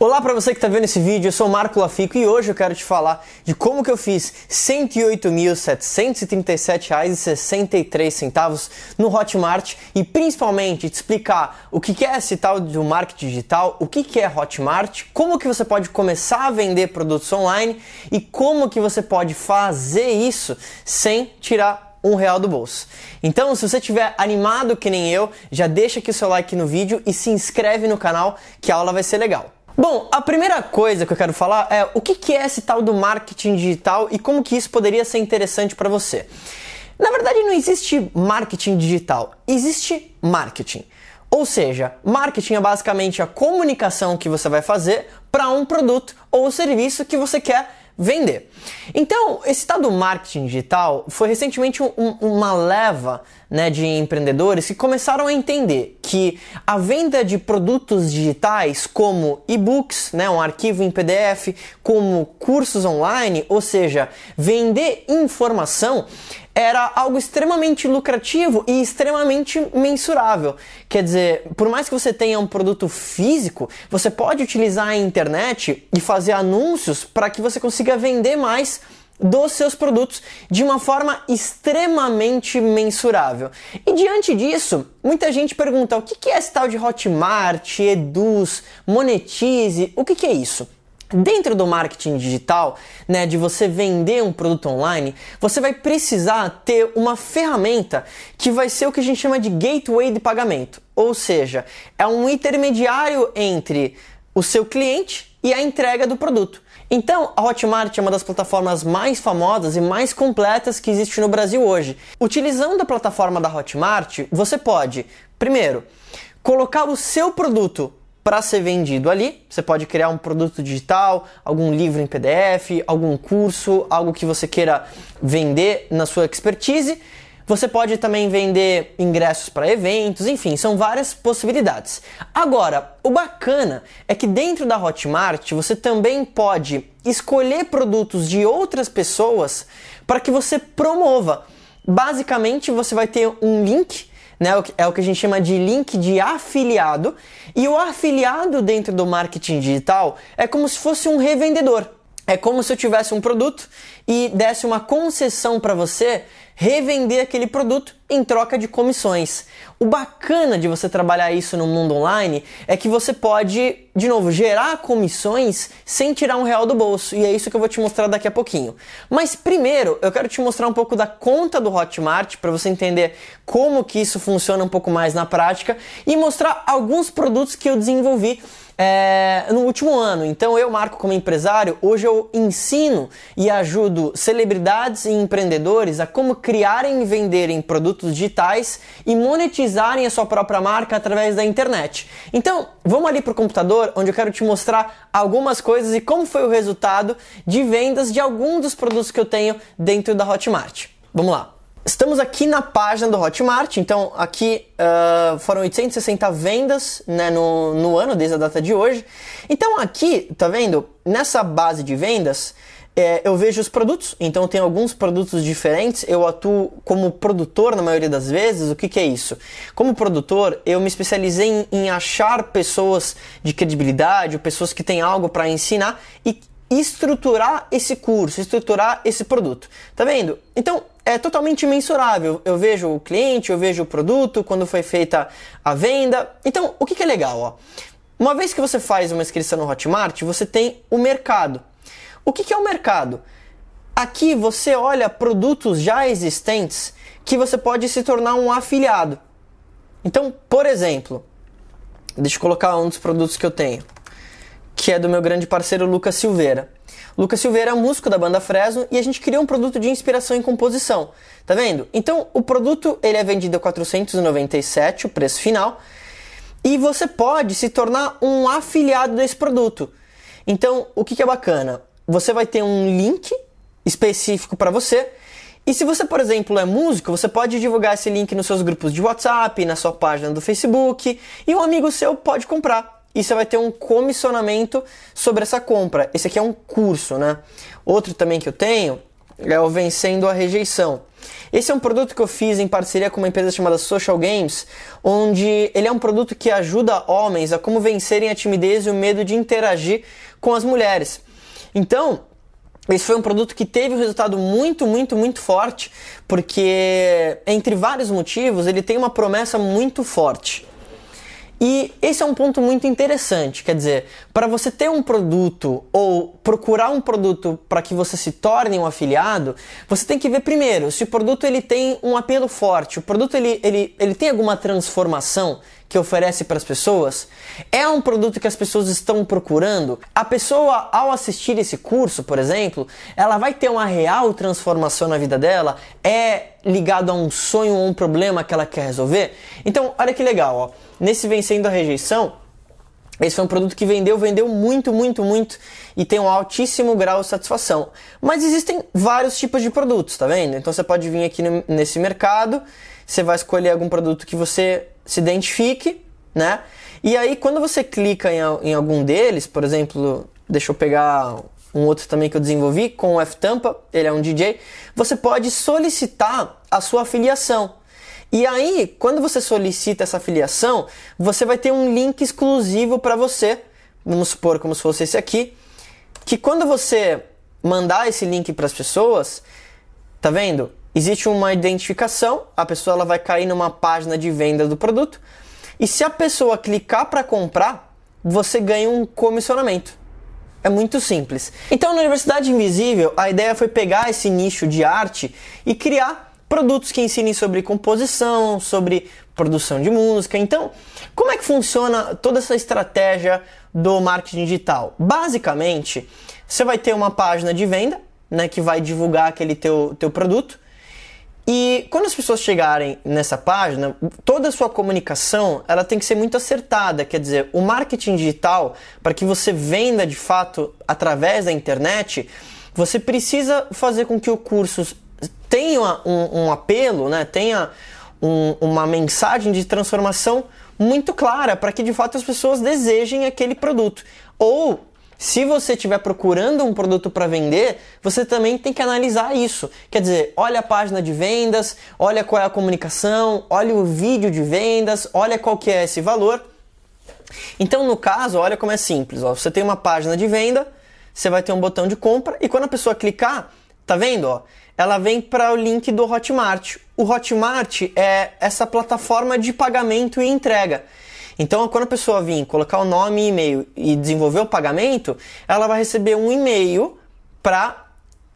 Olá para você que está vendo esse vídeo, eu sou Marco Lafico e hoje eu quero te falar de como que eu fiz R$ 108.737,63 no Hotmart e principalmente te explicar o que é esse tal do marketing digital, o que é Hotmart, como que você pode começar a vender produtos online e como que você pode fazer isso sem tirar um real do bolso. Então, se você estiver animado que nem eu, já deixa aqui o seu like no vídeo e se inscreve no canal que a aula vai ser legal. Bom, a primeira coisa que eu quero falar é o que é esse tal do marketing digital e como que isso poderia ser interessante para você. Na verdade, não existe marketing digital, existe marketing. Ou seja, marketing é basicamente a comunicação que você vai fazer para um produto ou serviço que você quer vender. Então, esse tal do marketing digital foi recentemente um, uma leva né, de empreendedores que começaram a entender que a venda de produtos digitais, como e-books, né, um arquivo em PDF, como cursos online, ou seja, vender informação, era algo extremamente lucrativo e extremamente mensurável. Quer dizer, por mais que você tenha um produto físico, você pode utilizar a internet e fazer anúncios para que você consiga vender mais dos seus produtos de uma forma extremamente mensurável. E diante disso, muita gente pergunta: o que é esse tal de Hotmart, Eduz, Monetize? O que é isso? Dentro do marketing digital, né, de você vender um produto online, você vai precisar ter uma ferramenta que vai ser o que a gente chama de gateway de pagamento. Ou seja, é um intermediário entre o seu cliente e a entrega do produto. Então, a Hotmart é uma das plataformas mais famosas e mais completas que existe no Brasil hoje. Utilizando a plataforma da Hotmart, você pode, primeiro, colocar o seu produto para ser vendido ali. Você pode criar um produto digital, algum livro em PDF, algum curso, algo que você queira vender na sua expertise. Você pode também vender ingressos para eventos, enfim, são várias possibilidades. Agora, o bacana é que dentro da Hotmart você também pode escolher produtos de outras pessoas para que você promova. Basicamente, você vai ter um link né? É o que a gente chama de link de afiliado. E o afiliado dentro do marketing digital é como se fosse um revendedor. É como se eu tivesse um produto e desse uma concessão para você revender aquele produto em troca de comissões. O bacana de você trabalhar isso no mundo online é que você pode, de novo, gerar comissões sem tirar um real do bolso. E é isso que eu vou te mostrar daqui a pouquinho. Mas primeiro, eu quero te mostrar um pouco da conta do Hotmart para você entender como que isso funciona um pouco mais na prática e mostrar alguns produtos que eu desenvolvi é, no último ano. Então eu, Marco, como empresário, hoje eu ensino e ajudo celebridades e empreendedores a como criarem e venderem produtos digitais e monetizarem a sua própria marca através da internet. Então, vamos ali para o computador, onde eu quero te mostrar algumas coisas e como foi o resultado de vendas de alguns dos produtos que eu tenho dentro da Hotmart. Vamos lá. Estamos aqui na página do Hotmart, então aqui uh, foram 860 vendas né, no, no ano, desde a data de hoje. Então aqui, tá vendo? Nessa base de vendas, é, eu vejo os produtos, então tem alguns produtos diferentes. Eu atuo como produtor na maioria das vezes. O que, que é isso? Como produtor, eu me especializei em, em achar pessoas de credibilidade, pessoas que têm algo para ensinar e estruturar esse curso, estruturar esse produto. Tá vendo? Então, é totalmente mensurável. Eu vejo o cliente, eu vejo o produto, quando foi feita a venda. Então, o que, que é legal? Ó? Uma vez que você faz uma inscrição no Hotmart, você tem o mercado. O que, que é o mercado? Aqui você olha produtos já existentes que você pode se tornar um afiliado. Então, por exemplo, deixa eu colocar um dos produtos que eu tenho, que é do meu grande parceiro Lucas Silveira. Lucas Silveira é músico da banda Fresno e a gente criou um produto de inspiração em composição. Tá vendo? Então, o produto ele é vendido a 497, o preço final, e você pode se tornar um afiliado desse produto. Então, o que, que é bacana? Você vai ter um link específico para você. E se você, por exemplo, é músico, você pode divulgar esse link nos seus grupos de WhatsApp, na sua página do Facebook, e um amigo seu pode comprar e você vai ter um comissionamento sobre essa compra. Esse aqui é um curso, né? Outro também que eu tenho é o Vencendo a Rejeição. Esse é um produto que eu fiz em parceria com uma empresa chamada Social Games, onde ele é um produto que ajuda homens a como vencerem a timidez e o medo de interagir com as mulheres. Então, esse foi um produto que teve um resultado muito, muito, muito forte, porque, entre vários motivos, ele tem uma promessa muito forte. E esse é um ponto muito interessante, quer dizer, para você ter um produto ou procurar um produto para que você se torne um afiliado, você tem que ver primeiro se o produto ele tem um apelo forte, o produto ele, ele, ele tem alguma transformação que oferece para as pessoas? É um produto que as pessoas estão procurando? A pessoa, ao assistir esse curso, por exemplo, ela vai ter uma real transformação na vida dela? É ligado a um sonho ou um problema que ela quer resolver? Então, olha que legal, ó. Nesse Vencendo a Rejeição, esse foi um produto que vendeu, vendeu muito, muito, muito e tem um altíssimo grau de satisfação. Mas existem vários tipos de produtos, tá vendo? Então você pode vir aqui no, nesse mercado, você vai escolher algum produto que você se identifique, né? E aí quando você clica em, em algum deles, por exemplo, deixa eu pegar um outro também que eu desenvolvi com o F-Tampa, ele é um DJ, você pode solicitar a sua afiliação. E aí, quando você solicita essa afiliação, você vai ter um link exclusivo para você. Vamos supor como se fosse esse aqui, que quando você mandar esse link para as pessoas, tá vendo? Existe uma identificação, a pessoa ela vai cair numa página de venda do produto, e se a pessoa clicar para comprar, você ganha um comissionamento. É muito simples. Então, na Universidade Invisível, a ideia foi pegar esse nicho de arte e criar produtos que ensinem sobre composição, sobre produção de música. Então, como é que funciona toda essa estratégia do marketing digital? Basicamente, você vai ter uma página de venda, né, que vai divulgar aquele teu, teu produto. E quando as pessoas chegarem nessa página, toda a sua comunicação ela tem que ser muito acertada. Quer dizer, o marketing digital, para que você venda de fato através da internet, você precisa fazer com que o curso tenha um, um apelo, né? tenha um, uma mensagem de transformação muito clara para que de fato as pessoas desejem aquele produto. Ou se você estiver procurando um produto para vender, você também tem que analisar isso. Quer dizer, olha a página de vendas, olha qual é a comunicação, olha o vídeo de vendas, olha qual que é esse valor. Então, no caso, olha como é simples. Ó. Você tem uma página de venda, você vai ter um botão de compra e quando a pessoa clicar, tá vendo? Ó, ela vem para o link do Hotmart. O Hotmart é essa plataforma de pagamento e entrega. Então, quando a pessoa vir colocar o nome e e-mail e desenvolver o pagamento, ela vai receber um e-mail para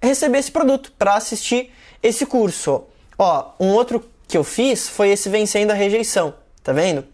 receber esse produto, para assistir esse curso. Ó, um outro que eu fiz foi esse vencendo a rejeição, tá vendo?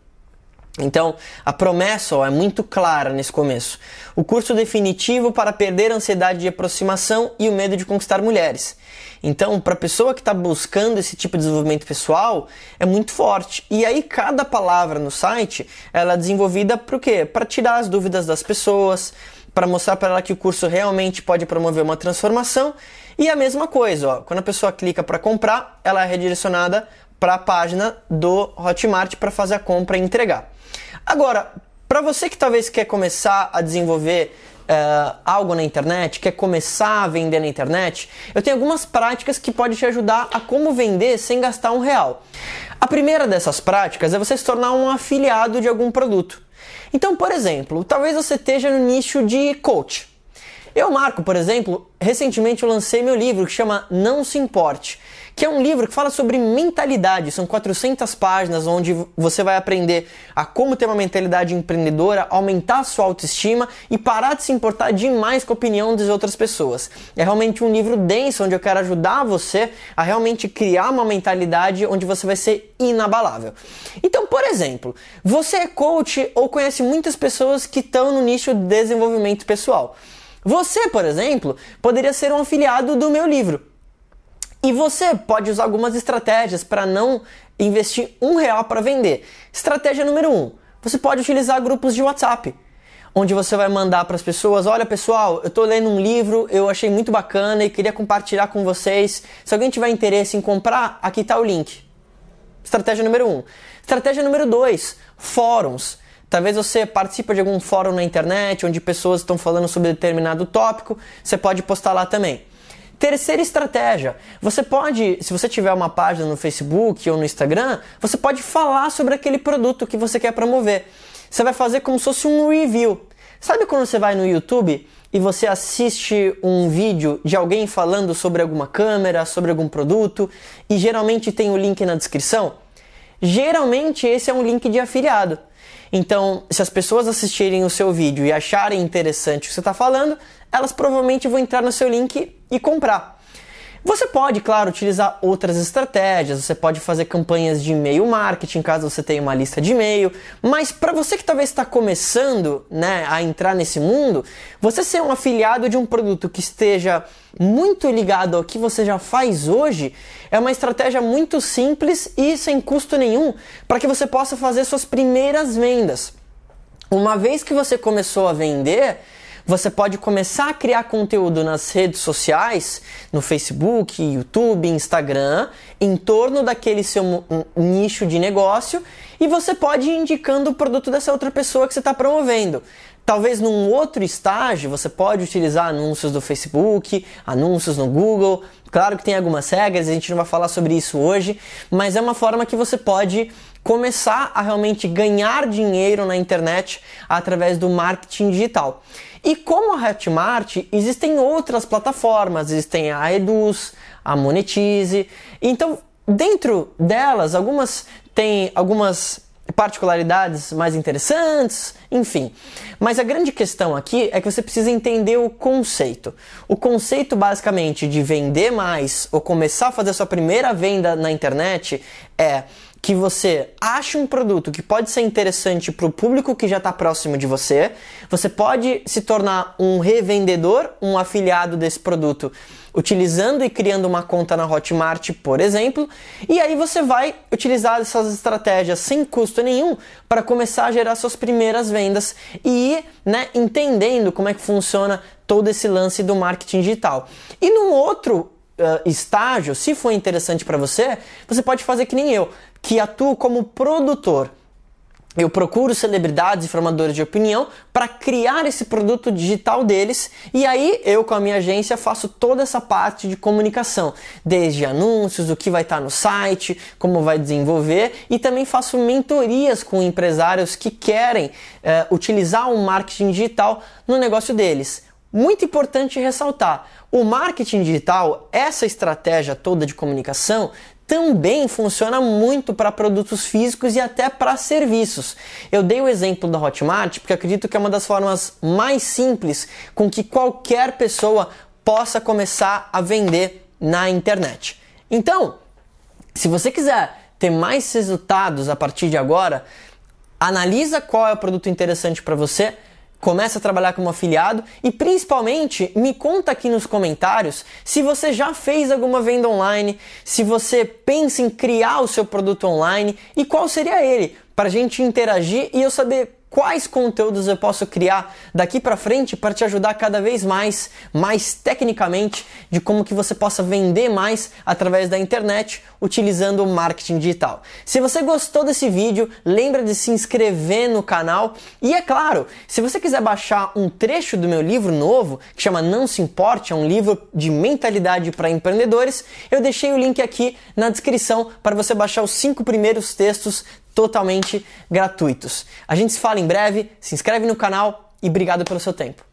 Então, a promessa ó, é muito clara nesse começo. O curso definitivo para perder a ansiedade de aproximação e o medo de conquistar mulheres. Então, para a pessoa que está buscando esse tipo de desenvolvimento pessoal, é muito forte. E aí, cada palavra no site ela é desenvolvida para quê? Para tirar as dúvidas das pessoas, para mostrar para ela que o curso realmente pode promover uma transformação. E a mesma coisa, ó, quando a pessoa clica para comprar, ela é redirecionada para a página do Hotmart para fazer a compra e entregar. Agora, para você que talvez quer começar a desenvolver uh, algo na internet, quer começar a vender na internet, eu tenho algumas práticas que podem te ajudar a como vender sem gastar um real. A primeira dessas práticas é você se tornar um afiliado de algum produto. Então, por exemplo, talvez você esteja no nicho de coach. Eu, Marco, por exemplo, recentemente eu lancei meu livro que chama Não Se Importe que é um livro que fala sobre mentalidade. São 400 páginas onde você vai aprender a como ter uma mentalidade empreendedora, aumentar a sua autoestima e parar de se importar demais com a opinião das outras pessoas. É realmente um livro denso onde eu quero ajudar você a realmente criar uma mentalidade onde você vai ser inabalável. Então, por exemplo, você é coach ou conhece muitas pessoas que estão no nicho de desenvolvimento pessoal. Você, por exemplo, poderia ser um afiliado do meu livro. E você pode usar algumas estratégias para não investir um real para vender. Estratégia número um: você pode utilizar grupos de WhatsApp, onde você vai mandar para as pessoas: olha pessoal, eu estou lendo um livro, eu achei muito bacana e queria compartilhar com vocês. Se alguém tiver interesse em comprar, aqui está o link. Estratégia número um. Estratégia número dois: fóruns. Talvez você participe de algum fórum na internet onde pessoas estão falando sobre determinado tópico, você pode postar lá também. Terceira estratégia, você pode, se você tiver uma página no Facebook ou no Instagram, você pode falar sobre aquele produto que você quer promover. Você vai fazer como se fosse um review. Sabe quando você vai no YouTube e você assiste um vídeo de alguém falando sobre alguma câmera, sobre algum produto e geralmente tem o link na descrição? Geralmente esse é um link de afiliado. Então, se as pessoas assistirem o seu vídeo e acharem interessante o que você está falando, elas provavelmente vão entrar no seu link e comprar. Você pode, claro, utilizar outras estratégias, você pode fazer campanhas de e-mail marketing, caso você tenha uma lista de e-mail, mas para você que talvez está começando né, a entrar nesse mundo, você ser um afiliado de um produto que esteja muito ligado ao que você já faz hoje é uma estratégia muito simples e sem custo nenhum para que você possa fazer suas primeiras vendas. Uma vez que você começou a vender, você pode começar a criar conteúdo nas redes sociais, no Facebook, YouTube, Instagram, em torno daquele seu nicho de negócio e você pode ir indicando o produto dessa outra pessoa que você está promovendo. Talvez num outro estágio você pode utilizar anúncios do Facebook, anúncios no Google. Claro que tem algumas regras, a gente não vai falar sobre isso hoje, mas é uma forma que você pode começar a realmente ganhar dinheiro na internet através do marketing digital. E como a Hotmart, existem outras plataformas, existem a Eduz, a Monetize. Então, dentro delas, algumas têm algumas particularidades mais interessantes, enfim. Mas a grande questão aqui é que você precisa entender o conceito. O conceito basicamente de vender mais ou começar a fazer a sua primeira venda na internet é que você acha um produto que pode ser interessante para o público que já está próximo de você, você pode se tornar um revendedor, um afiliado desse produto, utilizando e criando uma conta na Hotmart, por exemplo, e aí você vai utilizar essas estratégias sem custo nenhum para começar a gerar suas primeiras vendas e ir né, entendendo como é que funciona todo esse lance do marketing digital. E num outro uh, estágio, se for interessante para você, você pode fazer que nem eu, que atuo como produtor. Eu procuro celebridades e formadores de opinião para criar esse produto digital deles e aí eu com a minha agência faço toda essa parte de comunicação, desde anúncios, o que vai estar no site, como vai desenvolver e também faço mentorias com empresários que querem uh, utilizar o marketing digital no negócio deles. Muito importante ressaltar: o marketing digital, essa estratégia toda de comunicação, também funciona muito para produtos físicos e até para serviços. Eu dei o exemplo da Hotmart porque acredito que é uma das formas mais simples com que qualquer pessoa possa começar a vender na internet. Então, se você quiser ter mais resultados a partir de agora, analisa qual é o produto interessante para você Começa a trabalhar como afiliado e principalmente me conta aqui nos comentários se você já fez alguma venda online, se você pensa em criar o seu produto online e qual seria ele, para a gente interagir e eu saber quais conteúdos eu posso criar daqui para frente para te ajudar cada vez mais, mais tecnicamente, de como que você possa vender mais através da internet utilizando o marketing digital. Se você gostou desse vídeo, lembra de se inscrever no canal e é claro, se você quiser baixar um trecho do meu livro novo, que chama Não se importe, é um livro de mentalidade para empreendedores, eu deixei o link aqui na descrição para você baixar os cinco primeiros textos totalmente gratuitos. A gente se fala em breve, se inscreve no canal e obrigado pelo seu tempo.